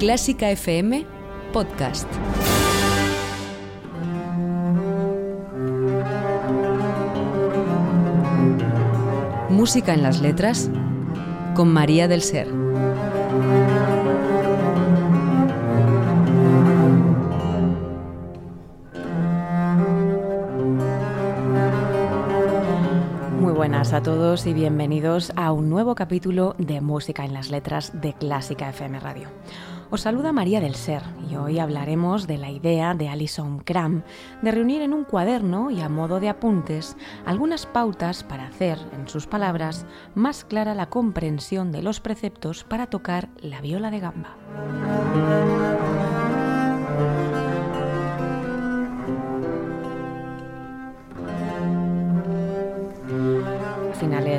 Clásica FM Podcast. Música en las letras con María del Ser. Muy buenas a todos y bienvenidos a un nuevo capítulo de Música en las letras de Clásica FM Radio. Os saluda María del Ser y hoy hablaremos de la idea de Alison Cram de reunir en un cuaderno y a modo de apuntes algunas pautas para hacer, en sus palabras, más clara la comprensión de los preceptos para tocar la viola de gamba.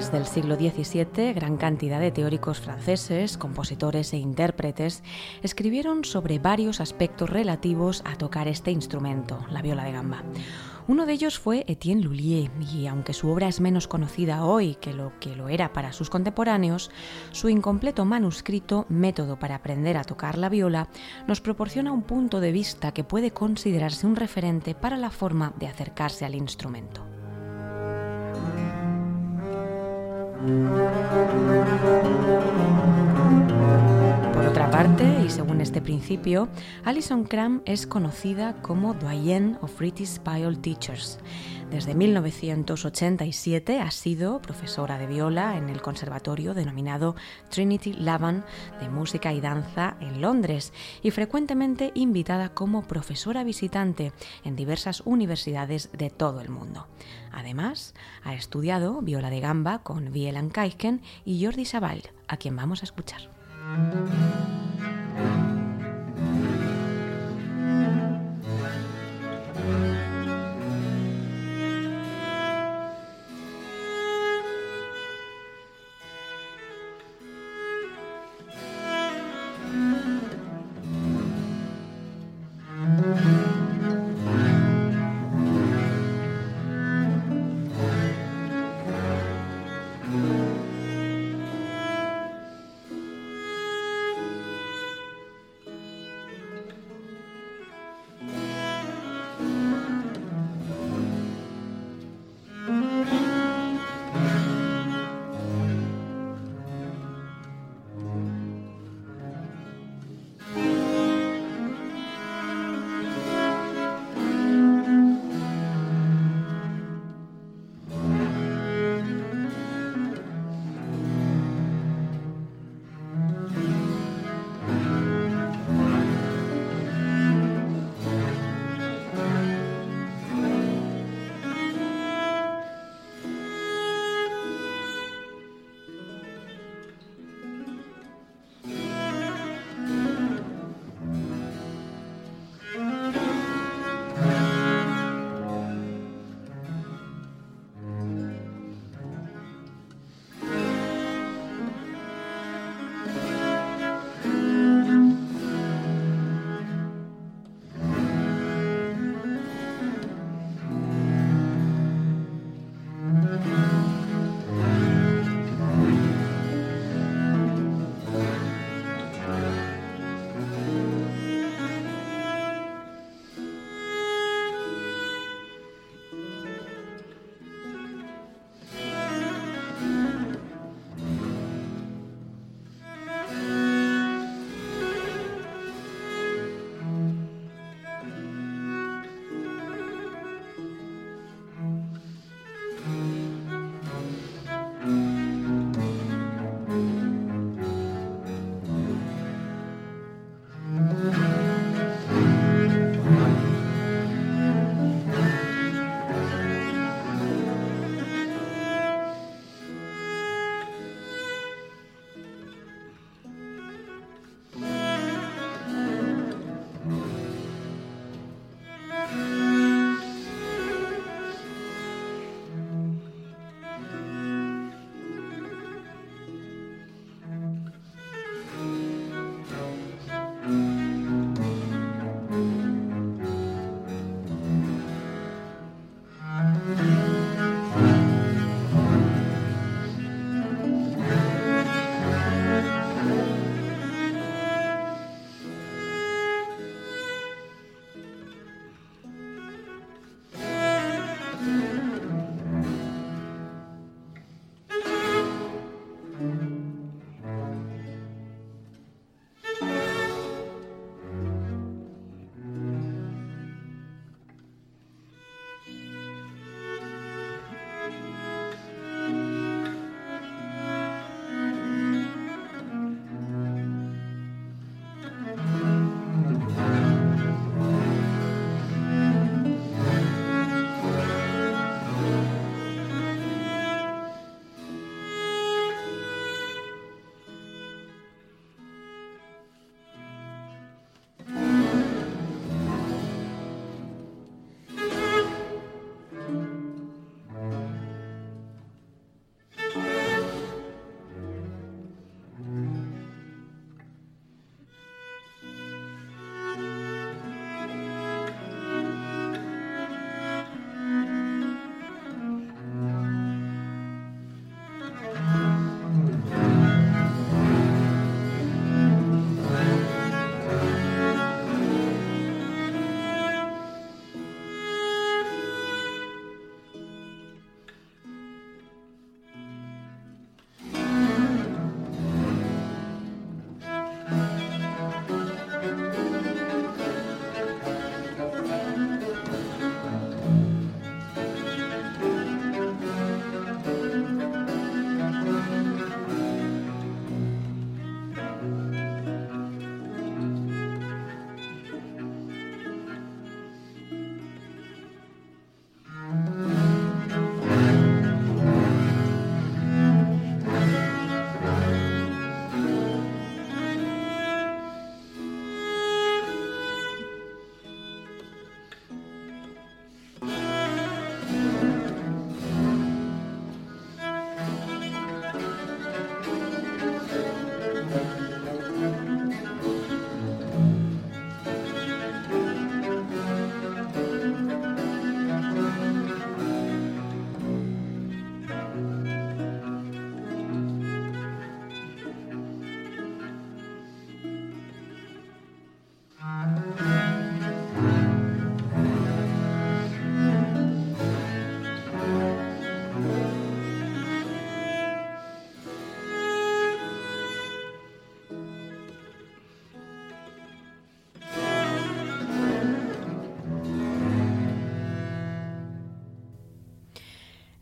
Finales del siglo XVII, gran cantidad de teóricos franceses, compositores e intérpretes escribieron sobre varios aspectos relativos a tocar este instrumento, la viola de gamba. Uno de ellos fue Etienne Lullier, y aunque su obra es menos conocida hoy que lo que lo era para sus contemporáneos, su incompleto manuscrito Método para aprender a tocar la viola nos proporciona un punto de vista que puede considerarse un referente para la forma de acercarse al instrumento. Por otra parte, y según este principio, Alison Cram es conocida como Doyen of British Viol Teachers. Desde 1987 ha sido profesora de viola en el conservatorio denominado Trinity Laban de Música y Danza en Londres y frecuentemente invitada como profesora visitante en diversas universidades de todo el mundo. Además, ha estudiado viola de gamba con Wieland Kaiken y Jordi Sabal, a quien vamos a escuchar.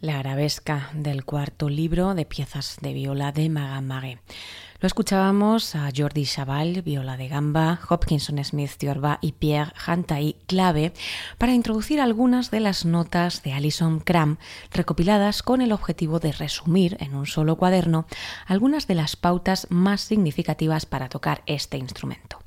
La arabesca del cuarto libro de piezas de viola de Magamage. Lo escuchábamos a Jordi Chaval, viola de gamba, Hopkinson Smith Tiorba y Pierre Hantai, clave, para introducir algunas de las notas de Alison Cram recopiladas con el objetivo de resumir en un solo cuaderno algunas de las pautas más significativas para tocar este instrumento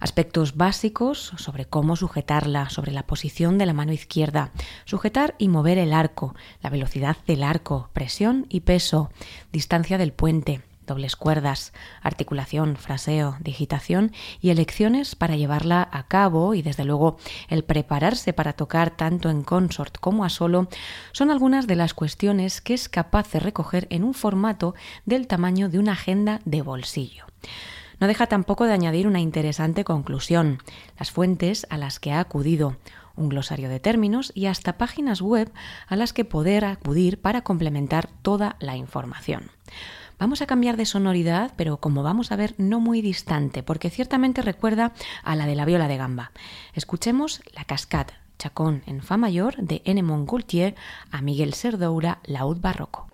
aspectos básicos sobre cómo sujetarla, sobre la posición de la mano izquierda, sujetar y mover el arco, la velocidad del arco, presión y peso, distancia del puente, dobles cuerdas, articulación, fraseo, digitación y elecciones para llevarla a cabo y desde luego el prepararse para tocar tanto en consort como a solo son algunas de las cuestiones que es capaz de recoger en un formato del tamaño de una agenda de bolsillo. No deja tampoco de añadir una interesante conclusión, las fuentes a las que ha acudido, un glosario de términos y hasta páginas web a las que poder acudir para complementar toda la información. Vamos a cambiar de sonoridad, pero como vamos a ver, no muy distante, porque ciertamente recuerda a la de la viola de gamba. Escuchemos la cascade Chacón en Fa mayor de Enemon Gaultier a Miguel Serdoura, laúd barroco.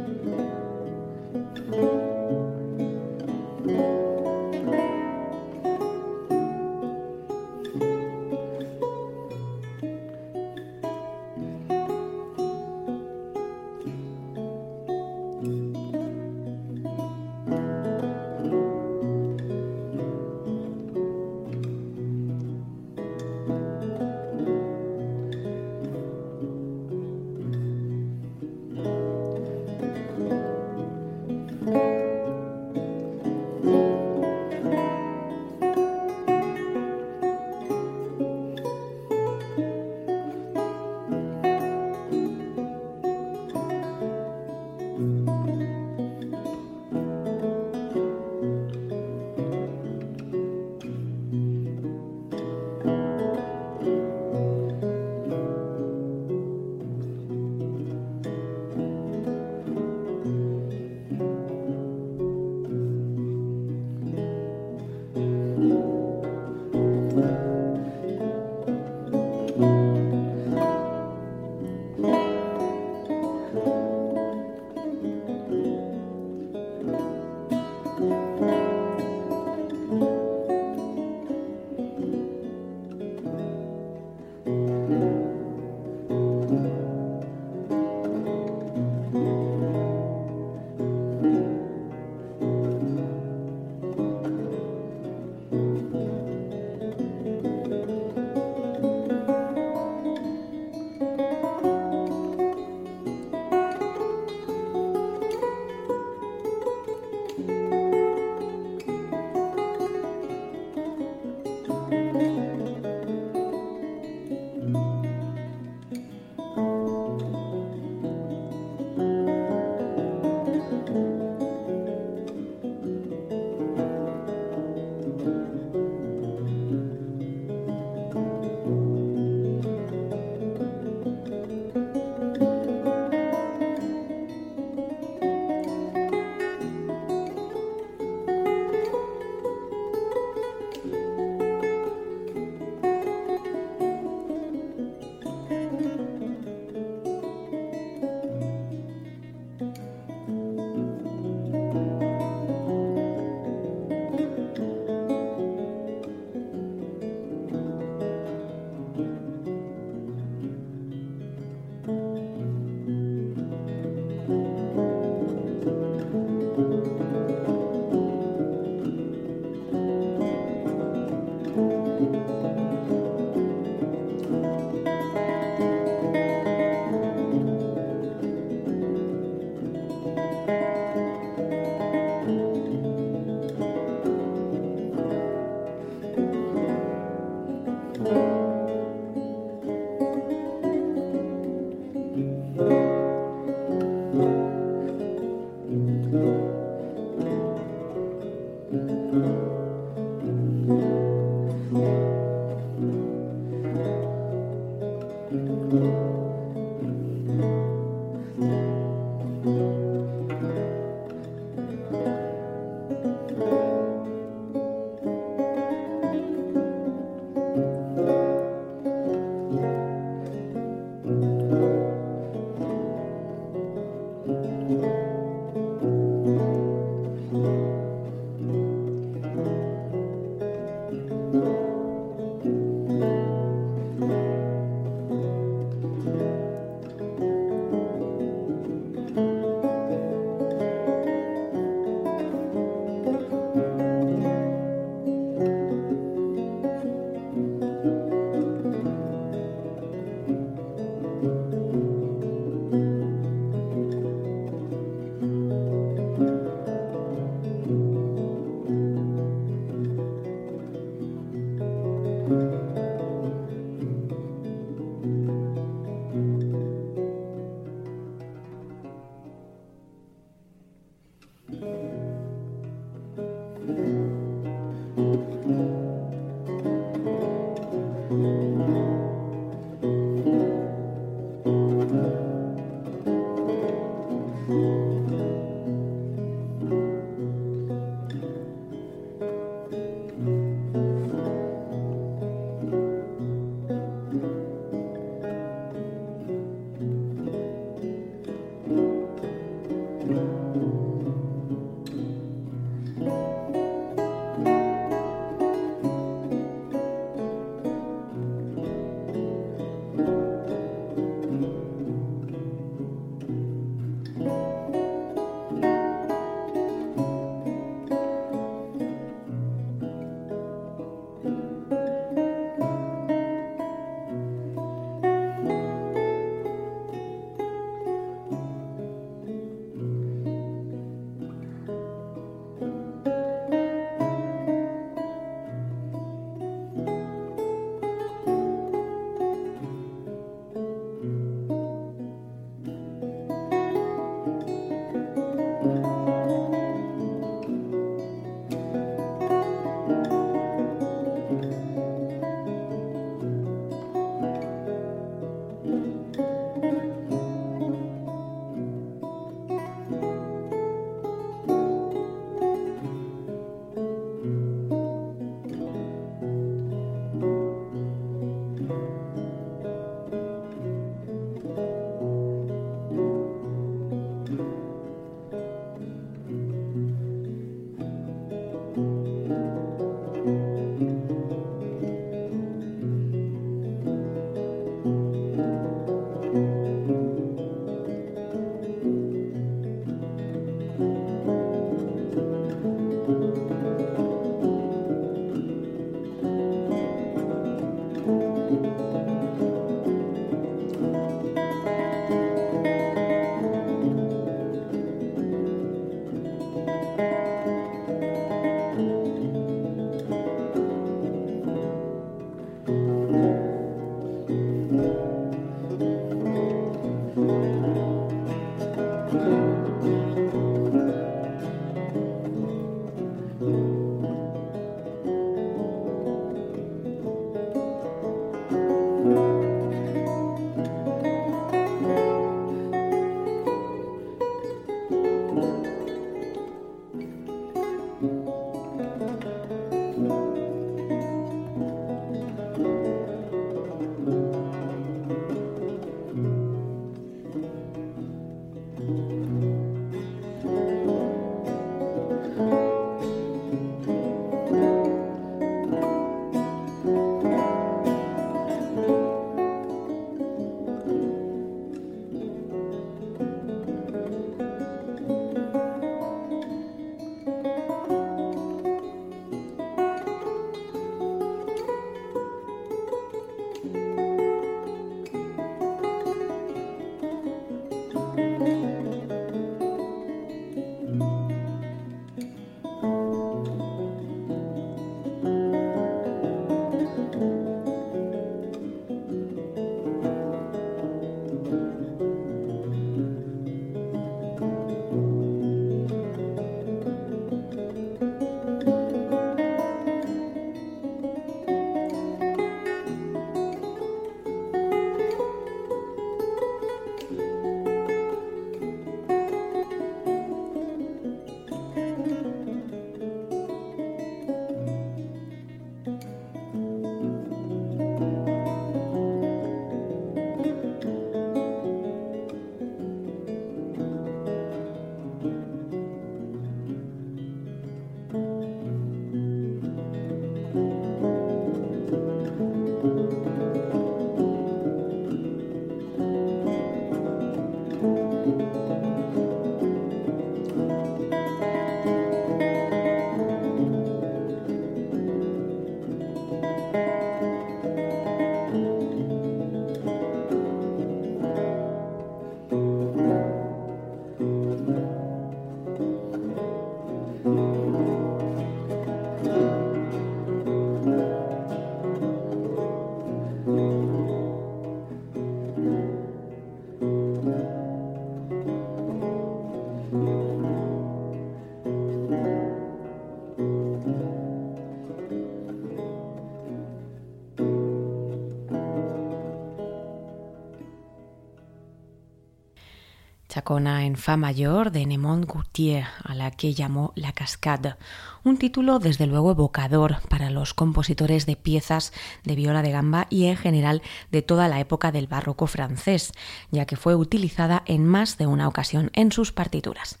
Flacona en fa mayor de Nemont Gautier, a la que llamó La Cascade, un título desde luego evocador para los compositores de piezas de viola de gamba y en general de toda la época del barroco francés, ya que fue utilizada en más de una ocasión en sus partituras.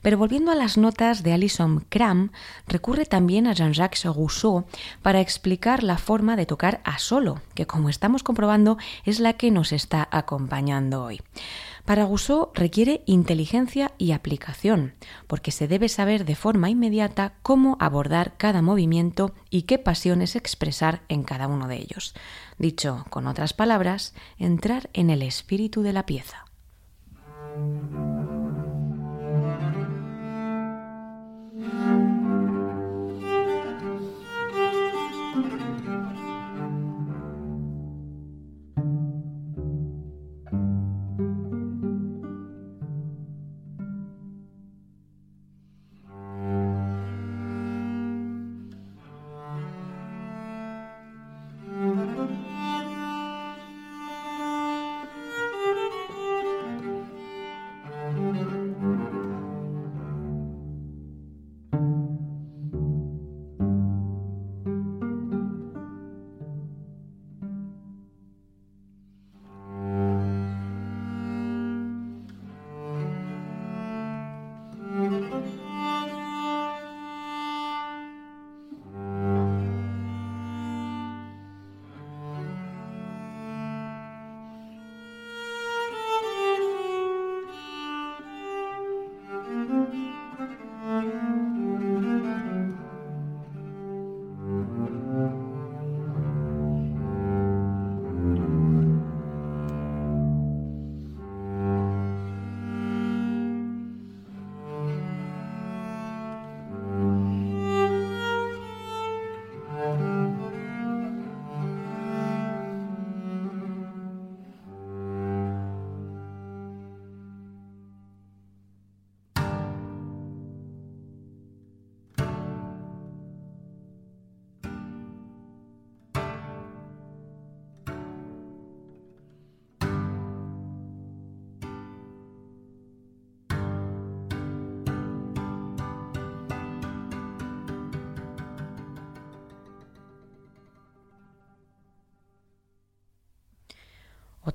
Pero volviendo a las notas de Alison Kram, recurre también a Jean-Jacques Rousseau para explicar la forma de tocar a solo, que como estamos comprobando es la que nos está acompañando hoy. Para Rousseau requiere inteligencia y aplicación, porque se debe saber de forma inmediata cómo abordar cada movimiento y qué pasiones expresar en cada uno de ellos. Dicho con otras palabras, entrar en el espíritu de la pieza.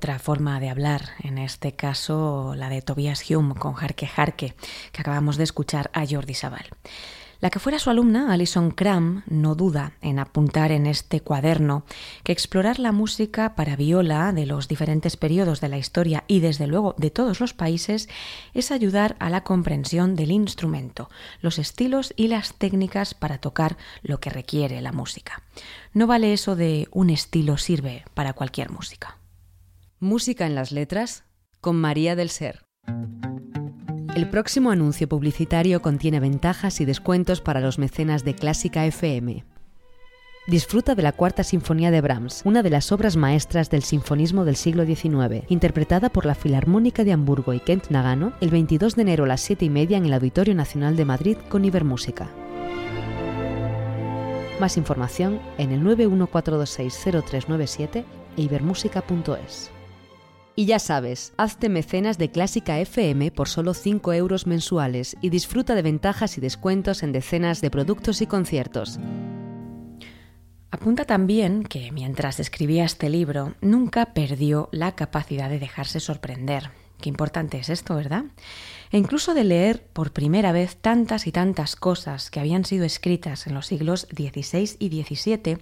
Otra forma de hablar, en este caso la de Tobias Hume con Jarque Jarque, que acabamos de escuchar a Jordi Sabal. La que fuera su alumna, Alison Cram, no duda en apuntar en este cuaderno que explorar la música para viola de los diferentes periodos de la historia y desde luego de todos los países es ayudar a la comprensión del instrumento, los estilos y las técnicas para tocar lo que requiere la música. No vale eso de un estilo sirve para cualquier música. Música en las letras con María del Ser. El próximo anuncio publicitario contiene ventajas y descuentos para los mecenas de Clásica FM. Disfruta de la Cuarta Sinfonía de Brahms, una de las obras maestras del sinfonismo del siglo XIX, interpretada por la Filarmónica de Hamburgo y Kent Nagano el 22 de enero a las 7 y media en el Auditorio Nacional de Madrid con Ibermúsica. Más información en el 914260397 e ibermúsica.es. Y ya sabes, hazte mecenas de Clásica FM por solo 5 euros mensuales y disfruta de ventajas y descuentos en decenas de productos y conciertos. Apunta también que mientras escribía este libro nunca perdió la capacidad de dejarse sorprender. Qué importante es esto, ¿verdad? E incluso de leer por primera vez tantas y tantas cosas que habían sido escritas en los siglos XVI y XVII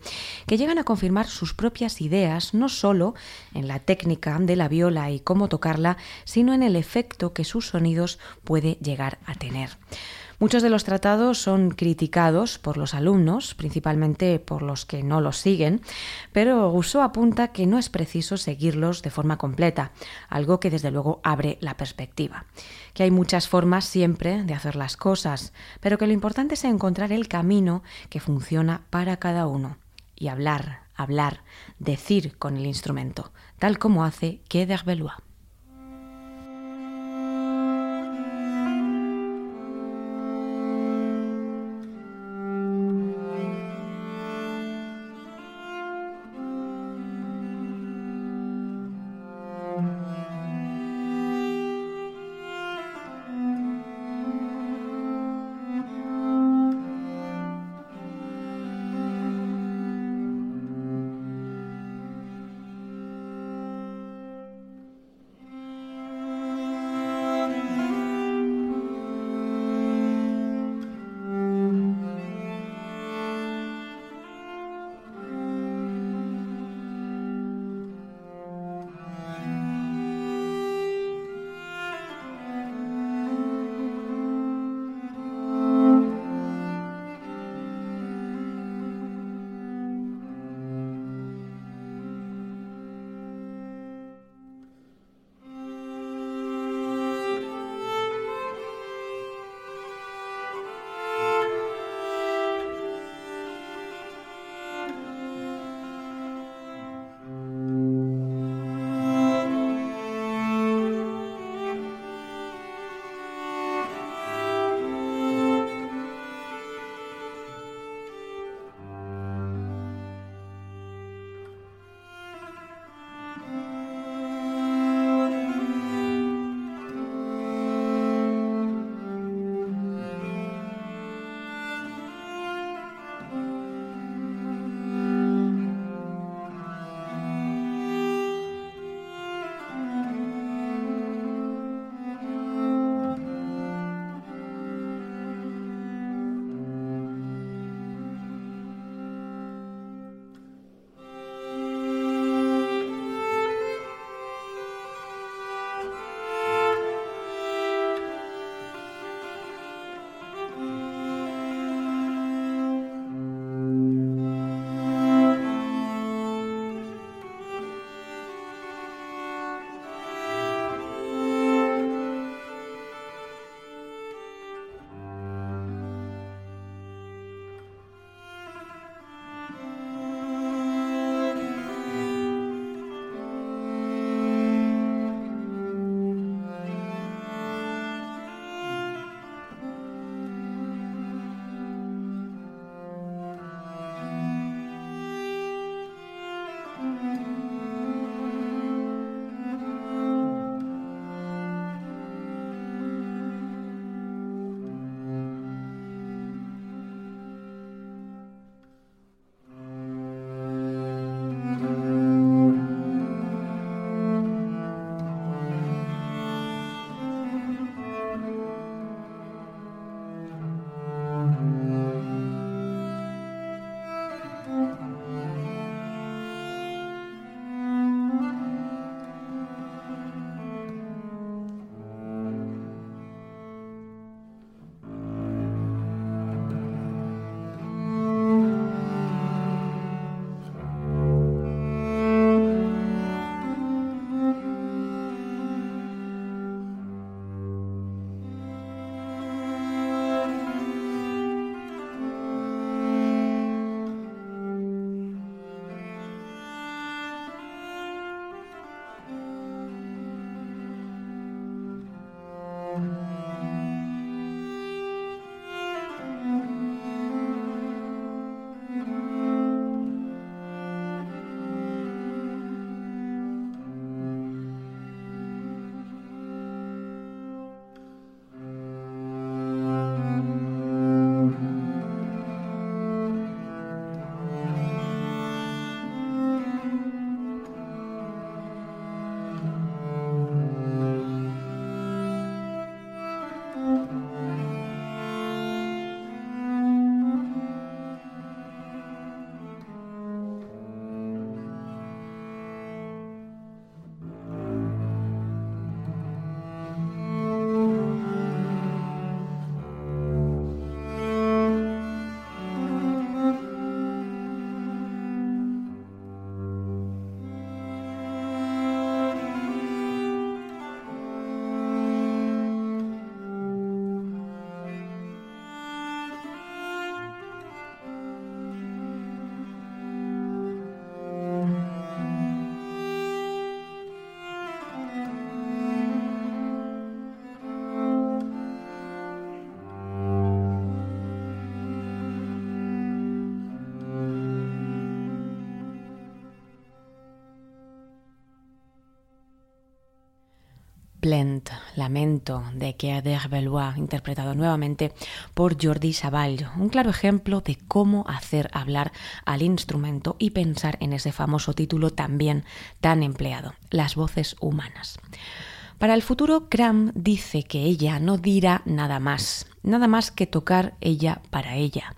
que llegan a confirmar sus propias ideas no solo en la técnica de la viola y cómo tocarla, sino en el efecto que sus sonidos puede llegar a tener. Muchos de los tratados son criticados por los alumnos, principalmente por los que no los siguen, pero Rousseau apunta que no es preciso seguirlos de forma completa, algo que desde luego abre la perspectiva. Que hay muchas formas siempre de hacer las cosas, pero que lo importante es encontrar el camino que funciona para cada uno y hablar, hablar, decir con el instrumento, tal como hace Quai d'Herbelois. Plaint, Lamento, de Pierre Bellois, interpretado nuevamente por Jordi Savall. Un claro ejemplo de cómo hacer hablar al instrumento y pensar en ese famoso título también tan empleado, las voces humanas. Para el futuro, Cram dice que ella no dirá nada más, nada más que tocar ella para ella.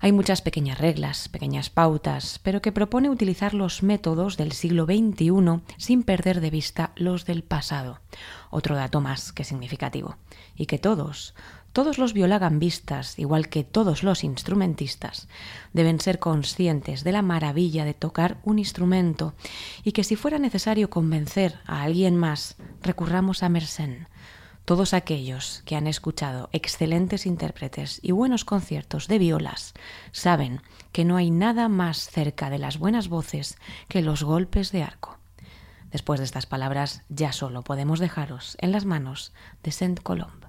Hay muchas pequeñas reglas, pequeñas pautas, pero que propone utilizar los métodos del siglo XXI sin perder de vista los del pasado. Otro dato más que significativo. Y que todos, todos los violagambistas, igual que todos los instrumentistas, deben ser conscientes de la maravilla de tocar un instrumento y que si fuera necesario convencer a alguien más, recurramos a Mersenne todos aquellos que han escuchado excelentes intérpretes y buenos conciertos de violas saben que no hay nada más cerca de las buenas voces que los golpes de arco. Después de estas palabras ya solo podemos dejaros en las manos de Saint Colombe.